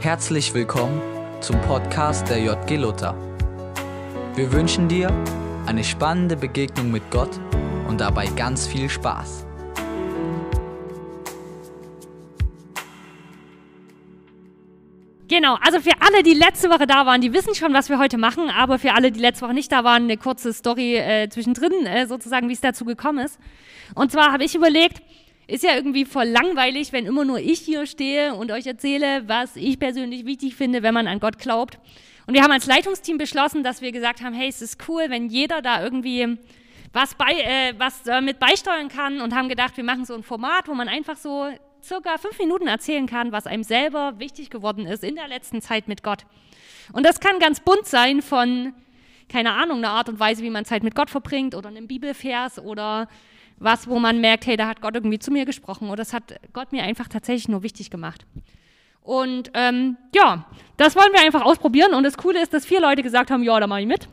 Herzlich willkommen zum Podcast der JG Luther. Wir wünschen dir eine spannende Begegnung mit Gott und dabei ganz viel Spaß. Genau, also für alle, die letzte Woche da waren, die wissen schon, was wir heute machen, aber für alle, die letzte Woche nicht da waren, eine kurze Story äh, zwischendrin, äh, sozusagen, wie es dazu gekommen ist. Und zwar habe ich überlegt, ist ja irgendwie voll langweilig, wenn immer nur ich hier stehe und euch erzähle, was ich persönlich wichtig finde, wenn man an Gott glaubt. Und wir haben als Leitungsteam beschlossen, dass wir gesagt haben, hey, es ist cool, wenn jeder da irgendwie was, bei, äh, was äh, mit beisteuern kann und haben gedacht, wir machen so ein Format, wo man einfach so circa fünf Minuten erzählen kann, was einem selber wichtig geworden ist in der letzten Zeit mit Gott. Und das kann ganz bunt sein von, keine Ahnung, einer Art und Weise, wie man Zeit mit Gott verbringt oder einem Bibelvers oder was, wo man merkt, hey, da hat Gott irgendwie zu mir gesprochen oder das hat Gott mir einfach tatsächlich nur wichtig gemacht. Und ähm, ja, das wollen wir einfach ausprobieren. Und das Coole ist, dass vier Leute gesagt haben, ja, da mache ich mit.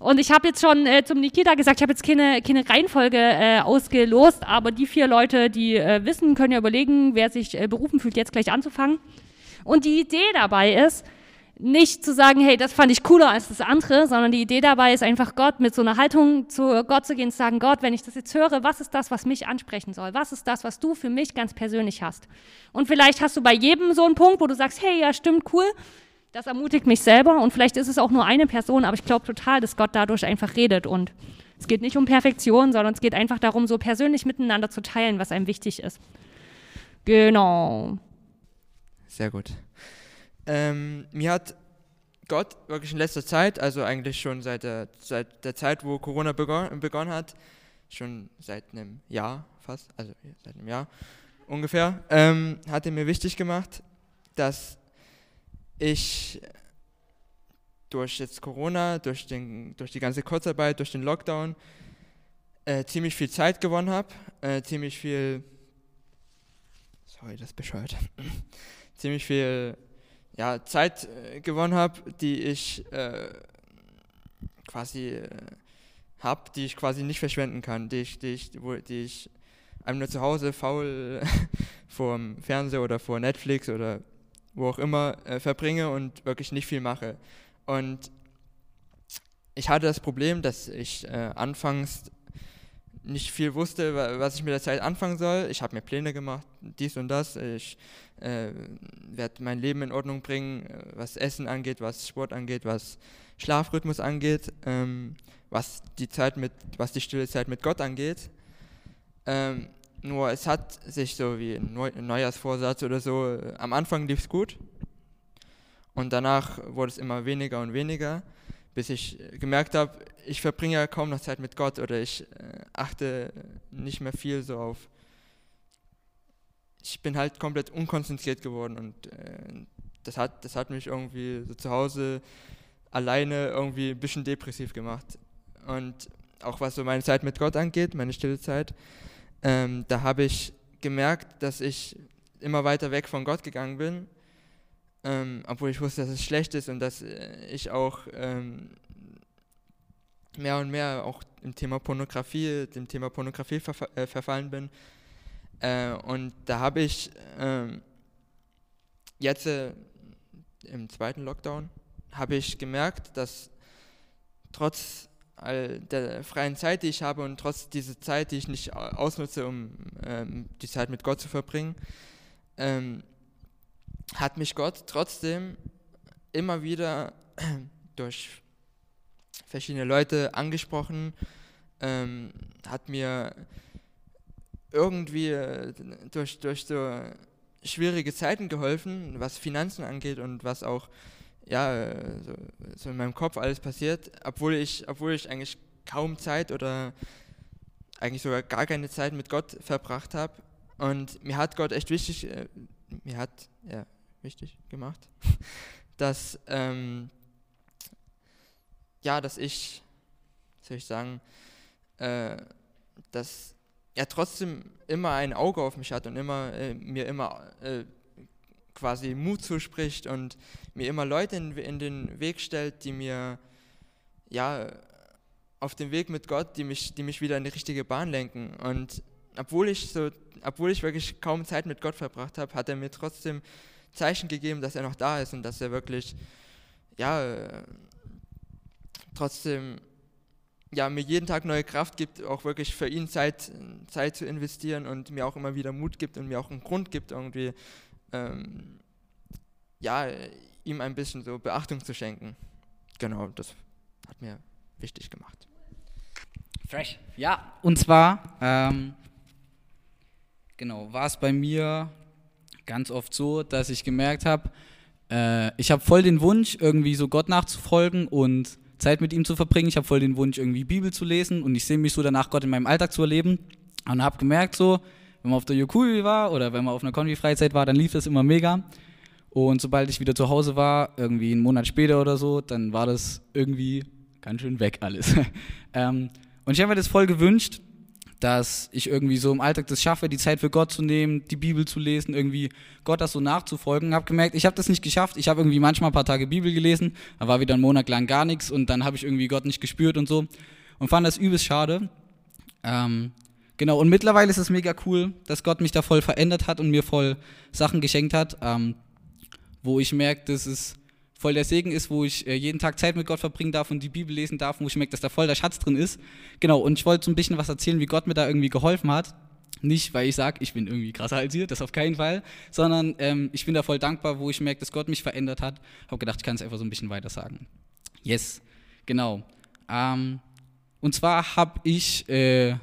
Und ich habe jetzt schon äh, zum Nikita gesagt, ich habe jetzt keine, keine Reihenfolge äh, ausgelost, aber die vier Leute, die äh, wissen, können ja überlegen, wer sich äh, berufen fühlt, jetzt gleich anzufangen. Und die Idee dabei ist, nicht zu sagen, hey, das fand ich cooler als das andere, sondern die Idee dabei ist einfach Gott mit so einer Haltung zu Gott zu gehen und zu sagen, Gott, wenn ich das jetzt höre, was ist das, was mich ansprechen soll? Was ist das, was du für mich ganz persönlich hast? Und vielleicht hast du bei jedem so einen Punkt, wo du sagst, hey, ja, stimmt, cool. Das ermutigt mich selber und vielleicht ist es auch nur eine Person, aber ich glaube total, dass Gott dadurch einfach redet und es geht nicht um Perfektion, sondern es geht einfach darum, so persönlich miteinander zu teilen, was einem wichtig ist. Genau. Sehr gut. Ähm, mir hat Gott wirklich in letzter Zeit, also eigentlich schon seit der, seit der Zeit, wo Corona begon, begonnen hat, schon seit einem Jahr fast, also seit einem Jahr ungefähr, ähm, hat er mir wichtig gemacht, dass ich durch jetzt Corona, durch, den, durch die ganze Kurzarbeit, durch den Lockdown äh, ziemlich viel Zeit gewonnen habe, äh, ziemlich viel, sorry, das bescheuert, ziemlich viel ja, Zeit äh, gewonnen habe, die ich äh, quasi äh, habe, die ich quasi nicht verschwenden kann, die ich, die ich, wo, die ich einem nur zu Hause faul vor dem Fernseher oder vor Netflix oder wo auch immer äh, verbringe und wirklich nicht viel mache. Und ich hatte das Problem, dass ich äh, anfangs nicht viel wusste, was ich mit der Zeit anfangen soll. Ich habe mir Pläne gemacht, dies und das. Ich äh, werde mein Leben in Ordnung bringen, äh, was Essen angeht, was Sport angeht, was Schlafrhythmus angeht, ähm, was die Zeit mit, was die stille Zeit mit Gott angeht. Ähm, nur es hat sich so wie ein Neujahrsvorsatz oder so, äh, am Anfang lief es gut und danach wurde es immer weniger und weniger, bis ich äh, gemerkt habe, ich verbringe ja kaum noch Zeit mit Gott oder ich äh, achte nicht mehr viel so auf. Ich bin halt komplett unkonzentriert geworden und äh, das, hat, das hat mich irgendwie so zu Hause alleine irgendwie ein bisschen depressiv gemacht. Und auch was so meine Zeit mit Gott angeht, meine stille Zeit, ähm, da habe ich gemerkt, dass ich immer weiter weg von Gott gegangen bin, ähm, obwohl ich wusste, dass es schlecht ist und dass äh, ich auch ähm, mehr und mehr auch im Thema Pornografie, dem Thema Pornografie verfa äh, verfallen bin. Äh, und da habe ich ähm, jetzt äh, im zweiten Lockdown habe ich gemerkt, dass trotz all der freien Zeit, die ich habe und trotz dieser Zeit, die ich nicht ausnutze, um ähm, die Zeit mit Gott zu verbringen, ähm, hat mich Gott trotzdem immer wieder durch verschiedene Leute angesprochen, ähm, hat mir irgendwie äh, durch, durch so schwierige Zeiten geholfen, was Finanzen angeht und was auch ja, so, so, in meinem Kopf alles passiert, obwohl ich, obwohl ich eigentlich kaum Zeit oder eigentlich sogar gar keine Zeit mit Gott verbracht habe. Und mir hat Gott echt wichtig, äh, mir hat, ja, wichtig gemacht, dass, ähm, ja, dass ich, soll ich sagen, äh, dass er trotzdem immer ein Auge auf mich hat und immer, äh, mir immer äh, quasi Mut zuspricht und mir immer Leute in, in, den Weg stellt, die mir ja auf dem Weg mit Gott, die mich, die mich wieder in die richtige Bahn lenken. Und obwohl ich so, obwohl ich wirklich kaum Zeit mit Gott verbracht habe, hat er mir trotzdem Zeichen gegeben, dass er noch da ist und dass er wirklich, ja, trotzdem, ja, mir jeden Tag neue Kraft gibt, auch wirklich für ihn Zeit, Zeit zu investieren und mir auch immer wieder Mut gibt und mir auch einen Grund gibt, irgendwie, ähm, ja, ihm ein bisschen so Beachtung zu schenken. Genau, das hat mir wichtig gemacht. Fresh. Ja, und zwar, ähm, genau, war es bei mir ganz oft so, dass ich gemerkt habe, äh, ich habe voll den Wunsch, irgendwie so Gott nachzufolgen und Zeit mit ihm zu verbringen. Ich habe voll den Wunsch, irgendwie Bibel zu lesen und ich sehe mich so danach, Gott in meinem Alltag zu erleben. Und habe gemerkt, so, wenn man auf der Yokui war oder wenn man auf einer Konfi-Freizeit war, dann lief das immer mega. Und sobald ich wieder zu Hause war, irgendwie einen Monat später oder so, dann war das irgendwie ganz schön weg alles. ähm, und ich habe mir das voll gewünscht, dass ich irgendwie so im Alltag das schaffe, die Zeit für Gott zu nehmen, die Bibel zu lesen, irgendwie Gott das so nachzufolgen. Habe gemerkt, ich habe das nicht geschafft. Ich habe irgendwie manchmal ein paar Tage Bibel gelesen, da war wieder ein Monat lang gar nichts und dann habe ich irgendwie Gott nicht gespürt und so und fand das übelst schade. Ähm, genau, und mittlerweile ist es mega cool, dass Gott mich da voll verändert hat und mir voll Sachen geschenkt hat, ähm, wo ich merke, dass es voll der Segen ist, wo ich äh, jeden Tag Zeit mit Gott verbringen darf und die Bibel lesen darf, wo ich merke, dass da voll der Schatz drin ist. Genau, und ich wollte so ein bisschen was erzählen, wie Gott mir da irgendwie geholfen hat. Nicht, weil ich sage, ich bin irgendwie krasser als ihr, das auf keinen Fall, sondern ähm, ich bin da voll dankbar, wo ich merke, dass Gott mich verändert hat. Habe gedacht, ich kann es einfach so ein bisschen weiter sagen. Yes, genau. Ähm, und zwar habe ich äh,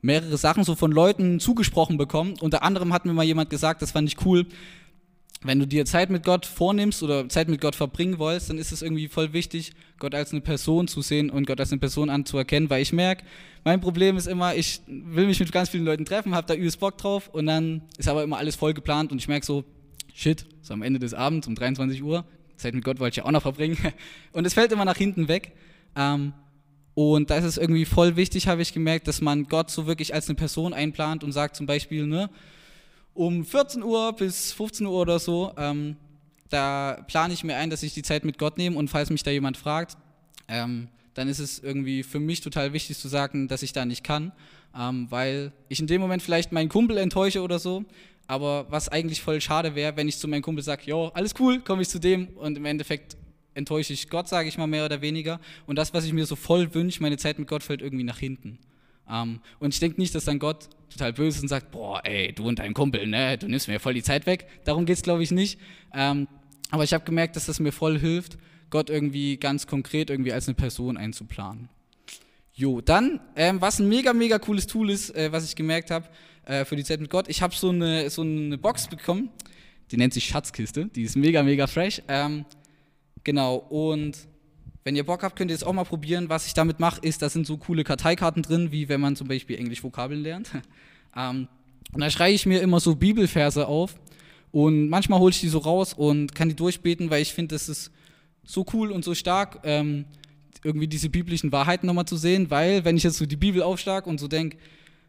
mehrere Sachen so von Leuten zugesprochen bekommen. Unter anderem hat mir mal jemand gesagt, das fand ich cool, wenn du dir Zeit mit Gott vornimmst oder Zeit mit Gott verbringen willst, dann ist es irgendwie voll wichtig, Gott als eine Person zu sehen und Gott als eine Person anzuerkennen, weil ich merke, mein Problem ist immer, ich will mich mit ganz vielen Leuten treffen, habe da übelst Bock drauf und dann ist aber immer alles voll geplant und ich merke so, shit, so am Ende des Abends um 23 Uhr, Zeit mit Gott wollte ich ja auch noch verbringen und es fällt immer nach hinten weg. Ähm, und da ist es irgendwie voll wichtig, habe ich gemerkt, dass man Gott so wirklich als eine Person einplant und sagt zum Beispiel, ne, um 14 Uhr bis 15 Uhr oder so, ähm, da plane ich mir ein, dass ich die Zeit mit Gott nehme und falls mich da jemand fragt, ähm, dann ist es irgendwie für mich total wichtig zu sagen, dass ich da nicht kann, ähm, weil ich in dem Moment vielleicht meinen Kumpel enttäusche oder so, aber was eigentlich voll schade wäre, wenn ich zu meinem Kumpel sage, jo, alles cool, komme ich zu dem und im Endeffekt enttäusche ich Gott, sage ich mal mehr oder weniger und das, was ich mir so voll wünsche, meine Zeit mit Gott fällt irgendwie nach hinten. Ähm, und ich denke nicht, dass dann Gott total böse ist und sagt, boah, ey, du und dein Kumpel, ne, du nimmst mir voll die Zeit weg. Darum geht es, glaube ich, nicht. Ähm, aber ich habe gemerkt, dass das mir voll hilft, Gott irgendwie ganz konkret irgendwie als eine Person einzuplanen. Jo, dann, ähm, was ein mega, mega cooles Tool ist, äh, was ich gemerkt habe äh, für die Zeit mit Gott, ich habe so eine, so eine Box bekommen, die nennt sich Schatzkiste, die ist mega, mega fresh. Ähm, genau, und wenn ihr Bock habt, könnt ihr es auch mal probieren. Was ich damit mache, ist, da sind so coole Karteikarten drin, wie wenn man zum Beispiel Englisch Vokabeln lernt. ähm, und da schreibe ich mir immer so Bibelverse auf. Und manchmal hole ich die so raus und kann die durchbeten, weil ich finde, das ist so cool und so stark, ähm, irgendwie diese biblischen Wahrheiten nochmal zu sehen. Weil, wenn ich jetzt so die Bibel aufschlage und so denke,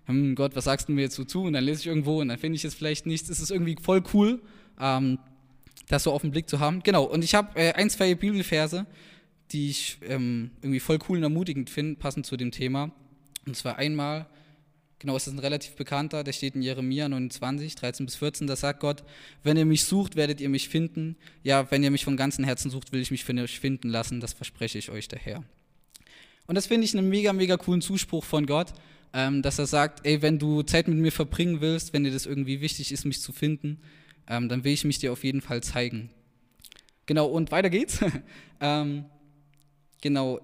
hm, Gott, was sagst du mir jetzt so zu? Und dann lese ich irgendwo und dann finde ich jetzt vielleicht nichts, ist es irgendwie voll cool, ähm, das so auf den Blick zu haben. Genau, und ich habe äh, ein, zwei Bibelverse, die ich ähm, irgendwie voll cool und ermutigend finde, passend zu dem Thema. Und zwar einmal, genau, es ist ein relativ bekannter, der steht in Jeremia 29, 13 bis 14, da sagt Gott, wenn ihr mich sucht, werdet ihr mich finden. Ja, wenn ihr mich von ganzem Herzen sucht, will ich mich für euch finden lassen, das verspreche ich euch daher. Und das finde ich einen mega, mega coolen Zuspruch von Gott, ähm, dass er sagt, ey, wenn du Zeit mit mir verbringen willst, wenn dir das irgendwie wichtig ist, mich zu finden, ähm, dann will ich mich dir auf jeden Fall zeigen. Genau, und weiter geht's. ähm, genau,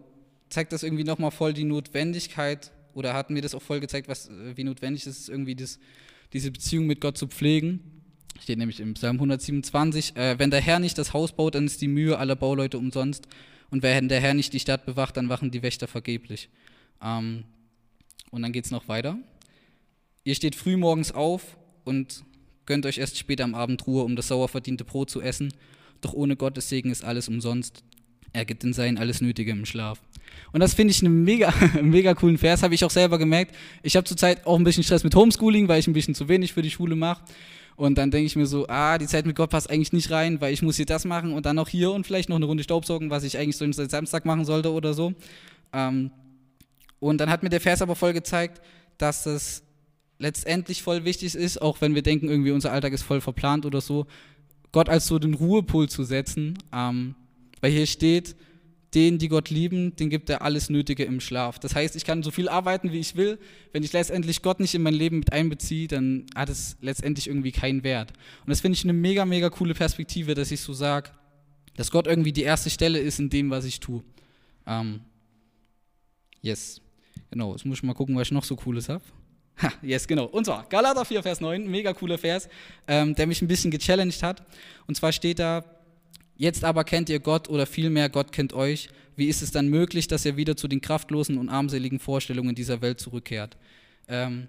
zeigt das irgendwie nochmal voll die Notwendigkeit oder hat mir das auch voll gezeigt, was, äh, wie notwendig es ist, irgendwie das, diese Beziehung mit Gott zu pflegen. Steht nämlich im Psalm 127, äh, wenn der Herr nicht das Haus baut, dann ist die Mühe aller Bauleute umsonst. Und wenn der Herr nicht die Stadt bewacht, dann wachen die Wächter vergeblich. Ähm, und dann geht es noch weiter. Ihr steht früh morgens auf und gönnt euch erst später am Abend Ruhe, um das sauer verdiente Brot zu essen. Doch ohne Gottes Segen ist alles umsonst. Er gibt in Sein alles Nötige im Schlaf. Und das finde ich einen mega, mega coolen Vers, habe ich auch selber gemerkt. Ich habe zurzeit auch ein bisschen Stress mit Homeschooling, weil ich ein bisschen zu wenig für die Schule mache. Und dann denke ich mir so, ah, die Zeit mit Gott passt eigentlich nicht rein, weil ich muss hier das machen und dann noch hier und vielleicht noch eine Runde Staubsaugen, was ich eigentlich so seit Samstag machen sollte oder so. Ähm, und dann hat mir der Vers aber voll gezeigt, dass es letztendlich voll wichtig ist, auch wenn wir denken, irgendwie unser Alltag ist voll verplant oder so, Gott als so den Ruhepol zu setzen, ähm, weil hier steht, denen, die Gott lieben, den gibt er alles Nötige im Schlaf. Das heißt, ich kann so viel arbeiten, wie ich will. Wenn ich letztendlich Gott nicht in mein Leben mit einbeziehe, dann hat es letztendlich irgendwie keinen Wert. Und das finde ich eine mega, mega coole Perspektive, dass ich so sage, dass Gott irgendwie die erste Stelle ist in dem, was ich tue. Ähm, yes. Genau, jetzt muss ich mal gucken, was ich noch so Cooles habe. Ha, yes, genau. Und zwar Galater 4, Vers 9, mega cooler Vers, ähm, der mich ein bisschen gechallenged hat. Und zwar steht da, Jetzt aber kennt ihr Gott oder vielmehr Gott kennt euch. Wie ist es dann möglich, dass ihr wieder zu den kraftlosen und armseligen Vorstellungen dieser Welt zurückkehrt? Ähm,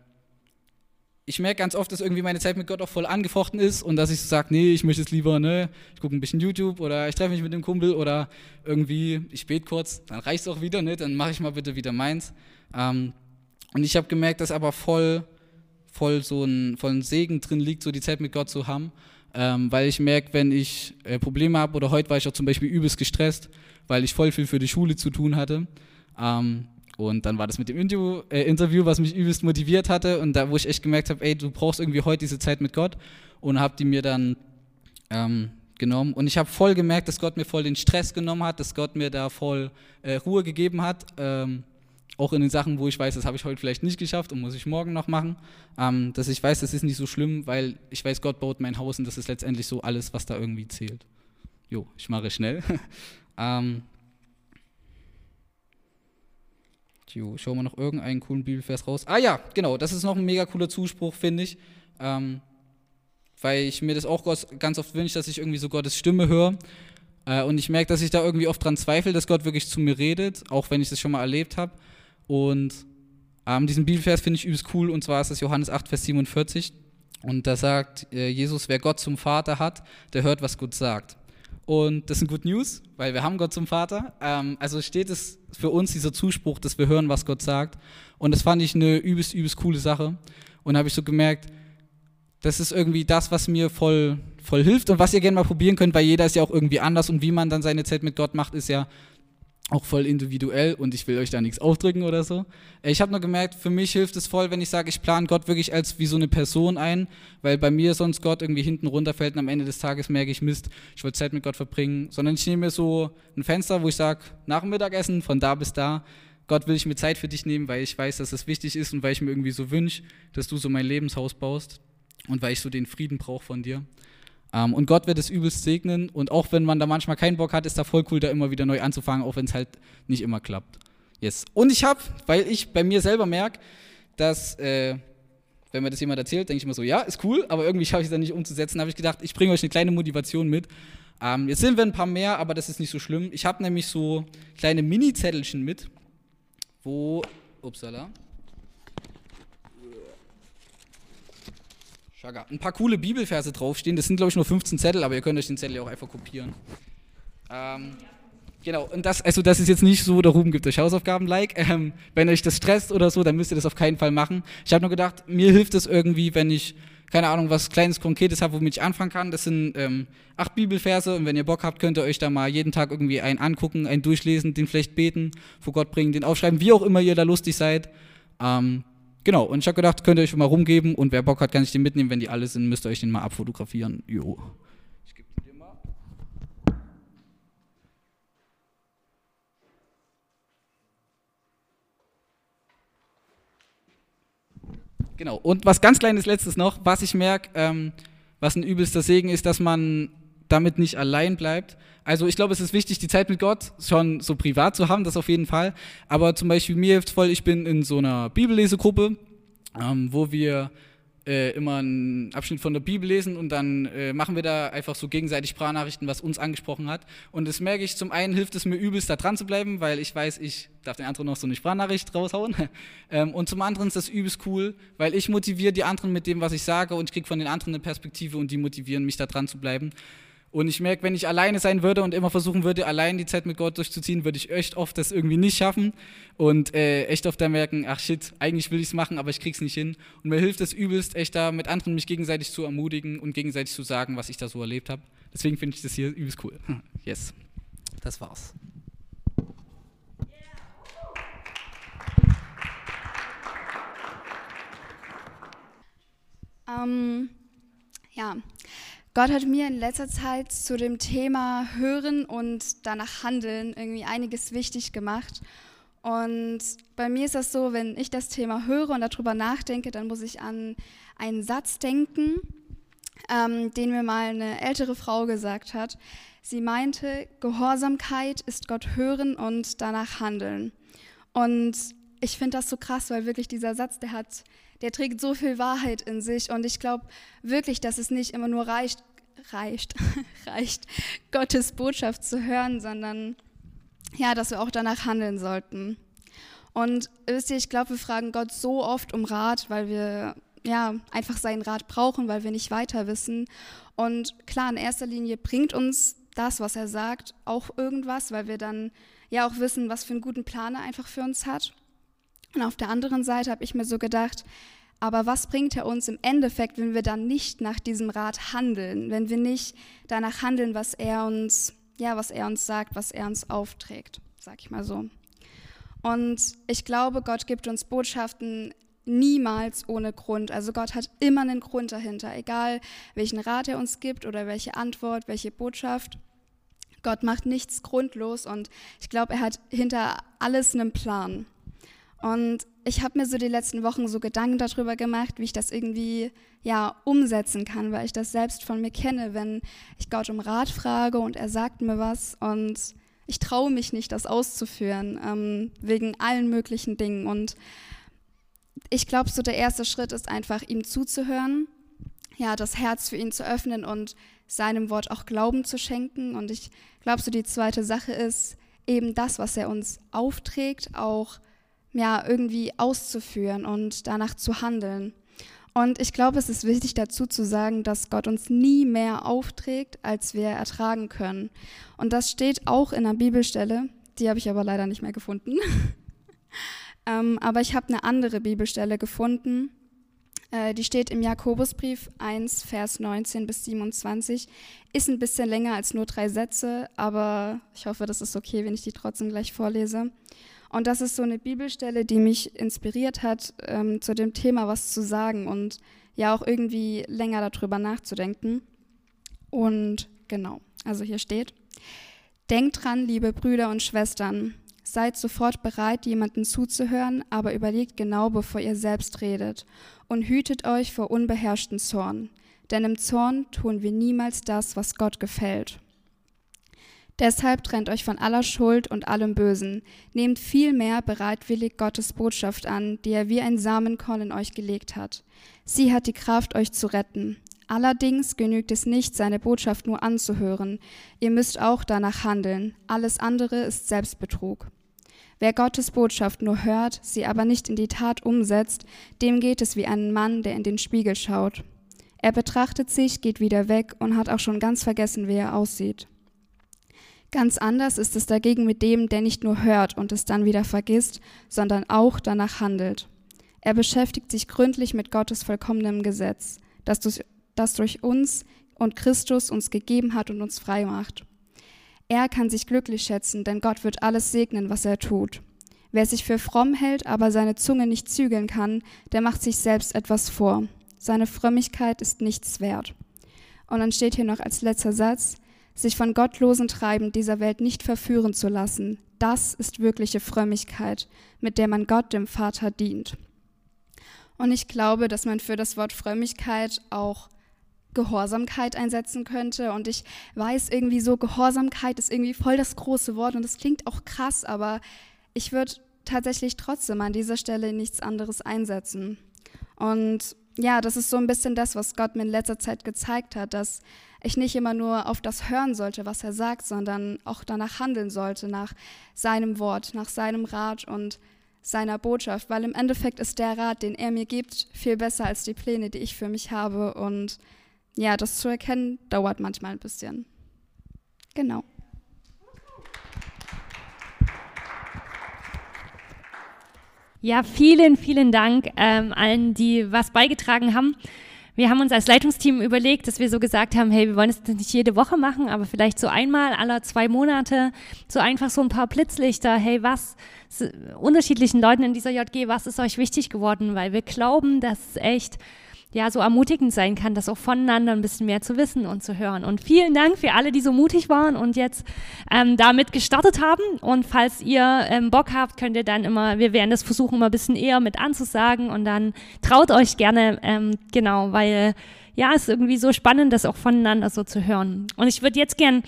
ich merke ganz oft, dass irgendwie meine Zeit mit Gott auch voll angefochten ist und dass ich so sage, nee, ich möchte es lieber, ne, ich gucke ein bisschen YouTube oder ich treffe mich mit dem Kumpel oder irgendwie, ich bete kurz, dann reicht es auch wieder, ne, dann mache ich mal bitte wieder meins. Ähm, und ich habe gemerkt, dass aber voll, voll so ein, voll ein Segen drin liegt, so die Zeit mit Gott zu haben ähm, weil ich merke, wenn ich äh, Probleme habe, oder heute war ich auch zum Beispiel übelst gestresst, weil ich voll viel für die Schule zu tun hatte. Ähm, und dann war das mit dem Interview, äh, Interview, was mich übelst motiviert hatte und da, wo ich echt gemerkt habe, ey, du brauchst irgendwie heute diese Zeit mit Gott und habe die mir dann ähm, genommen. Und ich habe voll gemerkt, dass Gott mir voll den Stress genommen hat, dass Gott mir da voll äh, Ruhe gegeben hat. Ähm, auch in den Sachen, wo ich weiß, das habe ich heute vielleicht nicht geschafft und muss ich morgen noch machen, ähm, dass ich weiß, das ist nicht so schlimm, weil ich weiß, Gott baut mein Haus und das ist letztendlich so alles, was da irgendwie zählt. Jo, ich mache schnell. ähm, jo, schauen wir noch irgendeinen coolen Bibelvers raus. Ah ja, genau, das ist noch ein mega cooler Zuspruch, finde ich. Ähm, weil ich mir das auch ganz oft wünsche, dass ich irgendwie so Gottes Stimme höre. Äh, und ich merke, dass ich da irgendwie oft dran zweifle, dass Gott wirklich zu mir redet, auch wenn ich das schon mal erlebt habe. Und ähm, diesen Bibelvers finde ich übelst cool, und zwar ist das Johannes 8, Vers 47. Und da sagt äh, Jesus, wer Gott zum Vater hat, der hört, was Gott sagt. Und das sind Good News, weil wir haben Gott zum Vater. Ähm, also steht es für uns dieser Zuspruch, dass wir hören, was Gott sagt. Und das fand ich eine übelst, übelst coole Sache. Und habe ich so gemerkt, das ist irgendwie das, was mir voll, voll hilft und was ihr gerne mal probieren könnt, weil jeder ist ja auch irgendwie anders und wie man dann seine Zeit mit Gott macht, ist ja auch voll individuell und ich will euch da nichts aufdrücken oder so. Ich habe nur gemerkt, für mich hilft es voll, wenn ich sage, ich plane Gott wirklich als wie so eine Person ein, weil bei mir sonst Gott irgendwie hinten runterfällt und am Ende des Tages merke ich, Mist, ich wollte Zeit mit Gott verbringen, sondern ich nehme mir so ein Fenster, wo ich sage, nach dem Mittagessen, von da bis da, Gott will ich mir Zeit für dich nehmen, weil ich weiß, dass das wichtig ist und weil ich mir irgendwie so wünsche, dass du so mein Lebenshaus baust und weil ich so den Frieden brauche von dir. Ähm, und Gott wird es übelst segnen. Und auch wenn man da manchmal keinen Bock hat, ist da voll cool, da immer wieder neu anzufangen, auch wenn es halt nicht immer klappt. Yes. Und ich habe, weil ich bei mir selber merke, dass, äh, wenn mir das jemand erzählt, denke ich immer so, ja, ist cool, aber irgendwie schaffe ich es dann nicht umzusetzen. habe ich gedacht, ich bringe euch eine kleine Motivation mit. Ähm, jetzt sind wir ein paar mehr, aber das ist nicht so schlimm. Ich habe nämlich so kleine Mini-Zettelchen mit, wo, upsala, Schaga. Ein paar coole Bibelverse draufstehen. Das sind, glaube ich, nur 15 Zettel, aber ihr könnt euch den Zettel ja auch einfach kopieren. Ähm, genau, und das, also das ist jetzt nicht so, der Ruben gibt euch Hausaufgaben-like. Ähm, wenn euch das stresst oder so, dann müsst ihr das auf keinen Fall machen. Ich habe nur gedacht, mir hilft es irgendwie, wenn ich, keine Ahnung, was Kleines, Konkretes habe, womit ich anfangen kann. Das sind ähm, acht Bibelverse und wenn ihr Bock habt, könnt ihr euch da mal jeden Tag irgendwie einen angucken, einen durchlesen, den vielleicht beten, vor Gott bringen, den aufschreiben, wie auch immer ihr da lustig seid. Ähm, Genau, und ich habe gedacht, könnt ihr euch mal rumgeben und wer Bock hat, kann sich den mitnehmen. Wenn die alle sind, müsst ihr euch den mal abfotografieren. Jo. Ich gebe dir mal. Genau, und was ganz kleines letztes noch, was ich merke, ähm, was ein übelster Segen ist, dass man damit nicht allein bleibt. Also ich glaube, es ist wichtig, die Zeit mit Gott schon so privat zu haben, das auf jeden Fall. Aber zum Beispiel mir hilft voll, ich bin in so einer Bibellesegruppe, ähm, wo wir äh, immer einen Abschnitt von der Bibel lesen und dann äh, machen wir da einfach so gegenseitig Sprachnachrichten, was uns angesprochen hat. Und das merke ich, zum einen hilft es mir übelst, da dran zu bleiben, weil ich weiß, ich darf den anderen noch so eine Sprachnachricht raushauen. ähm, und zum anderen ist das übelst cool, weil ich motiviere die anderen mit dem, was ich sage und ich kriege von den anderen eine Perspektive und die motivieren mich da dran zu bleiben. Und ich merke, wenn ich alleine sein würde und immer versuchen würde, allein die Zeit mit Gott durchzuziehen, würde ich echt oft das irgendwie nicht schaffen und äh, echt oft dann merken, ach shit, eigentlich will ich es machen, aber ich krieg's nicht hin. Und mir hilft es übelst, echt da mit anderen mich gegenseitig zu ermutigen und gegenseitig zu sagen, was ich da so erlebt habe. Deswegen finde ich das hier übelst cool. Yes, das war's. Ähm, ja, Gott hat mir in letzter Zeit zu dem Thema Hören und danach Handeln irgendwie einiges wichtig gemacht. Und bei mir ist das so, wenn ich das Thema höre und darüber nachdenke, dann muss ich an einen Satz denken, ähm, den mir mal eine ältere Frau gesagt hat. Sie meinte, Gehorsamkeit ist Gott hören und danach handeln. Und ich finde das so krass, weil wirklich dieser Satz, der hat, der trägt so viel Wahrheit in sich. Und ich glaube wirklich, dass es nicht immer nur reicht, reicht, reicht, Gottes Botschaft zu hören, sondern ja, dass wir auch danach handeln sollten. Und wisst ihr, ich glaube, wir fragen Gott so oft um Rat, weil wir ja einfach seinen Rat brauchen, weil wir nicht weiter wissen. Und klar, in erster Linie bringt uns das, was er sagt, auch irgendwas, weil wir dann ja auch wissen, was für einen guten Plan er einfach für uns hat. Und auf der anderen Seite habe ich mir so gedacht, aber was bringt er uns im Endeffekt, wenn wir dann nicht nach diesem Rat handeln, wenn wir nicht danach handeln, was er uns, ja, was er uns sagt, was er uns aufträgt, sag ich mal so. Und ich glaube, Gott gibt uns Botschaften niemals ohne Grund. Also Gott hat immer einen Grund dahinter, egal welchen Rat er uns gibt oder welche Antwort, welche Botschaft. Gott macht nichts grundlos und ich glaube, er hat hinter alles einen Plan. Und ich habe mir so die letzten Wochen so Gedanken darüber gemacht, wie ich das irgendwie ja umsetzen kann, weil ich das selbst von mir kenne, wenn ich Gott um Rat frage und er sagt mir was und ich traue mich nicht, das auszuführen, ähm, wegen allen möglichen Dingen. Und ich glaube, so der erste Schritt ist einfach, ihm zuzuhören, ja, das Herz für ihn zu öffnen und seinem Wort auch Glauben zu schenken. Und ich glaube, so die zweite Sache ist, eben das, was er uns aufträgt, auch ja, irgendwie auszuführen und danach zu handeln. Und ich glaube, es ist wichtig dazu zu sagen, dass Gott uns nie mehr aufträgt, als wir ertragen können. Und das steht auch in der Bibelstelle, die habe ich aber leider nicht mehr gefunden. ähm, aber ich habe eine andere Bibelstelle gefunden, äh, die steht im Jakobusbrief 1, Vers 19 bis 27. Ist ein bisschen länger als nur drei Sätze, aber ich hoffe, das ist okay, wenn ich die trotzdem gleich vorlese. Und das ist so eine Bibelstelle, die mich inspiriert hat, ähm, zu dem Thema was zu sagen und ja auch irgendwie länger darüber nachzudenken. Und genau, also hier steht, Denkt dran, liebe Brüder und Schwestern, seid sofort bereit, jemanden zuzuhören, aber überlegt genau, bevor ihr selbst redet und hütet euch vor unbeherrschten Zorn, denn im Zorn tun wir niemals das, was Gott gefällt. Deshalb trennt euch von aller Schuld und allem Bösen. Nehmt vielmehr bereitwillig Gottes Botschaft an, die er wie ein Samenkorn in euch gelegt hat. Sie hat die Kraft, euch zu retten. Allerdings genügt es nicht, seine Botschaft nur anzuhören. Ihr müsst auch danach handeln. Alles andere ist Selbstbetrug. Wer Gottes Botschaft nur hört, sie aber nicht in die Tat umsetzt, dem geht es wie einen Mann, der in den Spiegel schaut. Er betrachtet sich, geht wieder weg und hat auch schon ganz vergessen, wie er aussieht. Ganz anders ist es dagegen mit dem, der nicht nur hört und es dann wieder vergisst, sondern auch danach handelt. Er beschäftigt sich gründlich mit Gottes vollkommenem Gesetz, das durch, das durch uns und Christus uns gegeben hat und uns frei macht. Er kann sich glücklich schätzen, denn Gott wird alles segnen, was er tut. Wer sich für fromm hält, aber seine Zunge nicht zügeln kann, der macht sich selbst etwas vor. Seine Frömmigkeit ist nichts wert. Und dann steht hier noch als letzter Satz, sich von gottlosen Treiben dieser Welt nicht verführen zu lassen, das ist wirkliche Frömmigkeit, mit der man Gott, dem Vater, dient. Und ich glaube, dass man für das Wort Frömmigkeit auch Gehorsamkeit einsetzen könnte. Und ich weiß irgendwie so, Gehorsamkeit ist irgendwie voll das große Wort und es klingt auch krass, aber ich würde tatsächlich trotzdem an dieser Stelle nichts anderes einsetzen. Und ja, das ist so ein bisschen das, was Gott mir in letzter Zeit gezeigt hat, dass ich nicht immer nur auf das hören sollte, was er sagt, sondern auch danach handeln sollte, nach seinem Wort, nach seinem Rat und seiner Botschaft, weil im Endeffekt ist der Rat, den er mir gibt, viel besser als die Pläne, die ich für mich habe. Und ja, das zu erkennen, dauert manchmal ein bisschen. Genau. Ja, vielen, vielen Dank ähm, allen, die was beigetragen haben. Wir haben uns als Leitungsteam überlegt, dass wir so gesagt haben, hey, wir wollen es nicht jede Woche machen, aber vielleicht so einmal alle zwei Monate, so einfach so ein paar Blitzlichter, hey, was unterschiedlichen Leuten in dieser JG, was ist euch wichtig geworden, weil wir glauben, dass es echt ja, so ermutigend sein kann, das auch voneinander ein bisschen mehr zu wissen und zu hören. Und vielen Dank für alle, die so mutig waren und jetzt ähm, damit gestartet haben. Und falls ihr ähm, Bock habt, könnt ihr dann immer, wir werden das versuchen, immer ein bisschen eher mit anzusagen und dann traut euch gerne, ähm, genau, weil ja, es ist irgendwie so spannend, das auch voneinander so zu hören. Und ich würde jetzt gern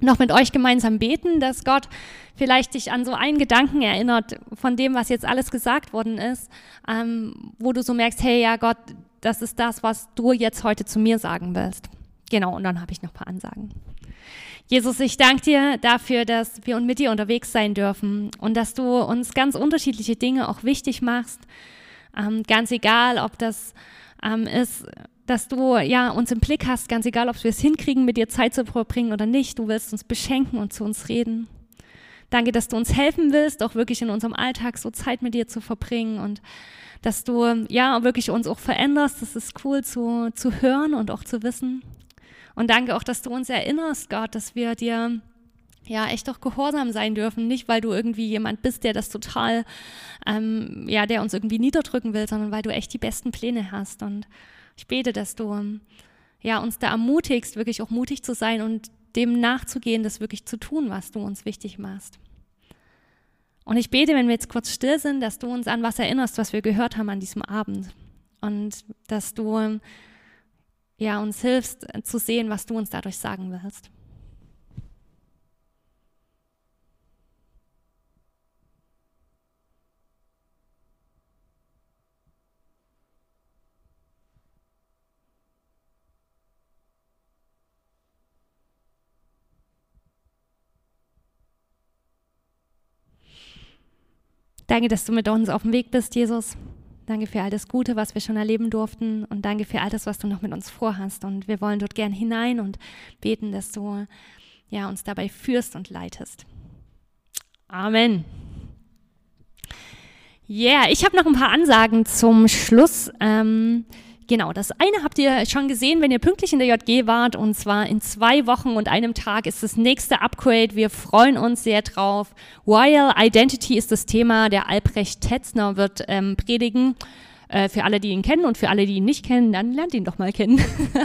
noch mit euch gemeinsam beten, dass Gott vielleicht dich an so einen Gedanken erinnert von dem, was jetzt alles gesagt worden ist, ähm, wo du so merkst, hey, ja Gott, das ist das, was du jetzt heute zu mir sagen willst. Genau, und dann habe ich noch ein paar Ansagen. Jesus, ich danke dir dafür, dass wir mit dir unterwegs sein dürfen und dass du uns ganz unterschiedliche Dinge auch wichtig machst. Ähm, ganz egal, ob das ähm, ist, dass du ja uns im Blick hast, ganz egal, ob wir es hinkriegen, mit dir Zeit zu verbringen oder nicht. Du willst uns beschenken und zu uns reden. Danke, dass du uns helfen willst, auch wirklich in unserem Alltag so Zeit mit dir zu verbringen und dass du ja wirklich uns auch veränderst. Das ist cool zu, zu hören und auch zu wissen. Und danke auch, dass du uns erinnerst, Gott, dass wir dir ja echt auch gehorsam sein dürfen, nicht weil du irgendwie jemand bist, der das total, ähm, ja, der uns irgendwie niederdrücken will, sondern weil du echt die besten Pläne hast. Und ich bete, dass du ja uns da ermutigst, wirklich auch mutig zu sein und dem nachzugehen, das wirklich zu tun, was du uns wichtig machst. Und ich bete, wenn wir jetzt kurz still sind, dass du uns an was erinnerst, was wir gehört haben an diesem Abend. Und dass du ja, uns hilfst zu sehen, was du uns dadurch sagen willst. Danke, dass du mit uns auf dem Weg bist, Jesus. Danke für all das Gute, was wir schon erleben durften und danke für all das, was du noch mit uns vorhast. Und wir wollen dort gern hinein und beten, dass du ja, uns dabei führst und leitest. Amen. Ja, yeah, ich habe noch ein paar Ansagen zum Schluss. Ähm, Genau, das eine habt ihr schon gesehen, wenn ihr pünktlich in der JG wart, und zwar in zwei Wochen und einem Tag ist das nächste Upgrade. Wir freuen uns sehr drauf. Royal Identity ist das Thema. Der Albrecht Tetzner wird ähm, predigen. Äh, für alle, die ihn kennen und für alle, die ihn nicht kennen, dann lernt ihn doch mal kennen.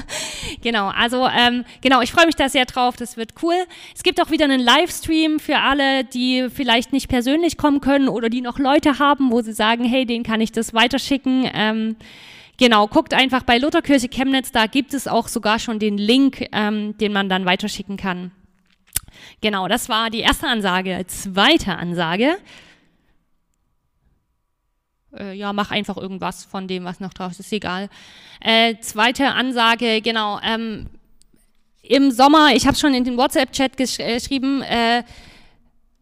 genau, also ähm, genau, ich freue mich da sehr drauf. Das wird cool. Es gibt auch wieder einen Livestream für alle, die vielleicht nicht persönlich kommen können oder die noch Leute haben, wo sie sagen, hey, den kann ich das weiterschicken. Ähm, Genau, guckt einfach bei Lutherkirche Chemnitz, da gibt es auch sogar schon den Link, ähm, den man dann weiterschicken kann. Genau, das war die erste Ansage. Zweite Ansage. Äh, ja, mach einfach irgendwas von dem, was noch drauf ist, ist egal. Äh, zweite Ansage, genau. Ähm, Im Sommer, ich habe schon in den WhatsApp-Chat äh, geschrieben, äh,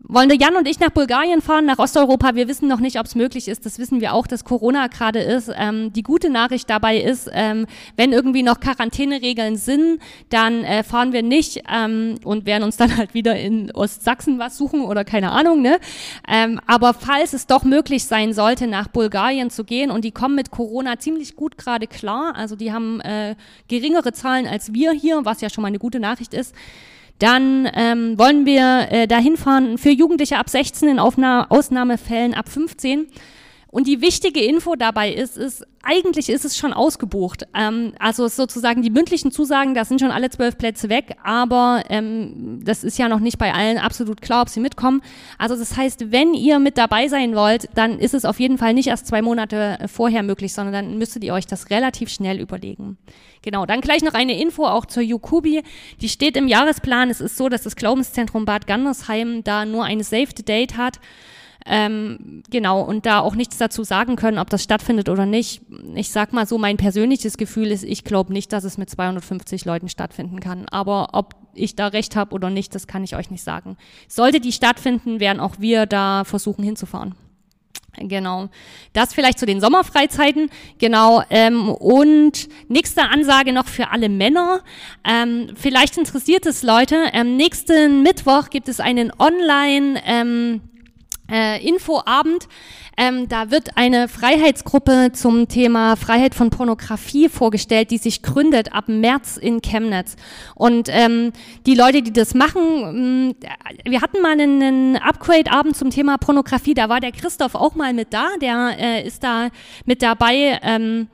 wollen der Jan und ich nach Bulgarien fahren, nach Osteuropa. Wir wissen noch nicht, ob es möglich ist. Das wissen wir auch, dass Corona gerade ist. Ähm, die gute Nachricht dabei ist, ähm, wenn irgendwie noch Quarantäneregeln sind, dann äh, fahren wir nicht ähm, und werden uns dann halt wieder in Ostsachsen was suchen oder keine Ahnung. Ne? Ähm, aber falls es doch möglich sein sollte, nach Bulgarien zu gehen und die kommen mit Corona ziemlich gut gerade klar, also die haben äh, geringere Zahlen als wir hier, was ja schon mal eine gute Nachricht ist dann ähm, wollen wir äh, dahin fahren für Jugendliche ab 16, in Aufna Ausnahmefällen ab 15. Und die wichtige Info dabei ist, ist, eigentlich ist es schon ausgebucht. Ähm, also sozusagen die mündlichen Zusagen, da sind schon alle zwölf Plätze weg, aber ähm, das ist ja noch nicht bei allen absolut klar, ob sie mitkommen. Also das heißt, wenn ihr mit dabei sein wollt, dann ist es auf jeden Fall nicht erst zwei Monate vorher möglich, sondern dann müsstet ihr euch das relativ schnell überlegen. Genau, dann gleich noch eine Info auch zur Jukubi. Die steht im Jahresplan. Es ist so, dass das Glaubenszentrum Bad Gandersheim da nur eine Saved Date hat. Ähm, genau, und da auch nichts dazu sagen können, ob das stattfindet oder nicht. Ich sag mal so, mein persönliches Gefühl ist, ich glaube nicht, dass es mit 250 Leuten stattfinden kann. Aber ob ich da recht habe oder nicht, das kann ich euch nicht sagen. Sollte die stattfinden, werden auch wir da versuchen hinzufahren. Genau. Das vielleicht zu den Sommerfreizeiten. Genau. Ähm, und nächste Ansage noch für alle Männer. Ähm, vielleicht interessiert es Leute. Ähm, nächsten Mittwoch gibt es einen Online- ähm, äh, Infoabend. Ähm, da wird eine Freiheitsgruppe zum Thema Freiheit von Pornografie vorgestellt, die sich gründet ab März in Chemnitz. Und ähm, die Leute, die das machen, mh, mm, wir hatten mal einen, Upgrade-Abend zum Thema Pornografie, da war der Christoph auch mal mit da, der äh, ist da mit dabei. Ähm,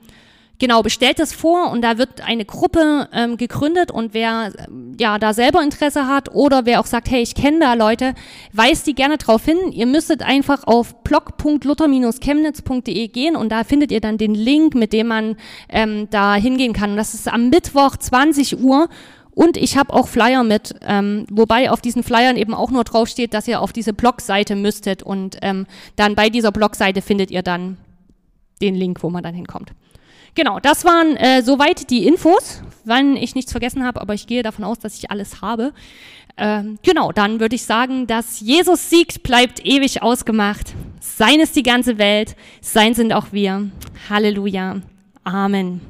genau, bestellt das vor und da wird eine Gruppe ähm, gegründet und wer ja da selber Interesse hat oder wer auch sagt, hey, ich kenne da Leute, weist die gerne drauf hin. Ihr müsstet einfach auf blog.luther-chemnitz.de gehen und da findet ihr dann den Link, mit dem man ähm, da hingehen kann. Und das ist am Mittwoch 20 Uhr und ich habe auch Flyer mit, ähm, wobei auf diesen Flyern eben auch nur draufsteht, dass ihr auf diese Blogseite müsstet und ähm, dann bei dieser Blogseite findet ihr dann den Link, wo man dann hinkommt. Genau, das waren äh, soweit die Infos, wenn ich nichts vergessen habe, aber ich gehe davon aus, dass ich alles habe. Ähm, genau, dann würde ich sagen, dass Jesus siegt, bleibt ewig ausgemacht. Sein ist die ganze Welt, sein sind auch wir. Halleluja. Amen.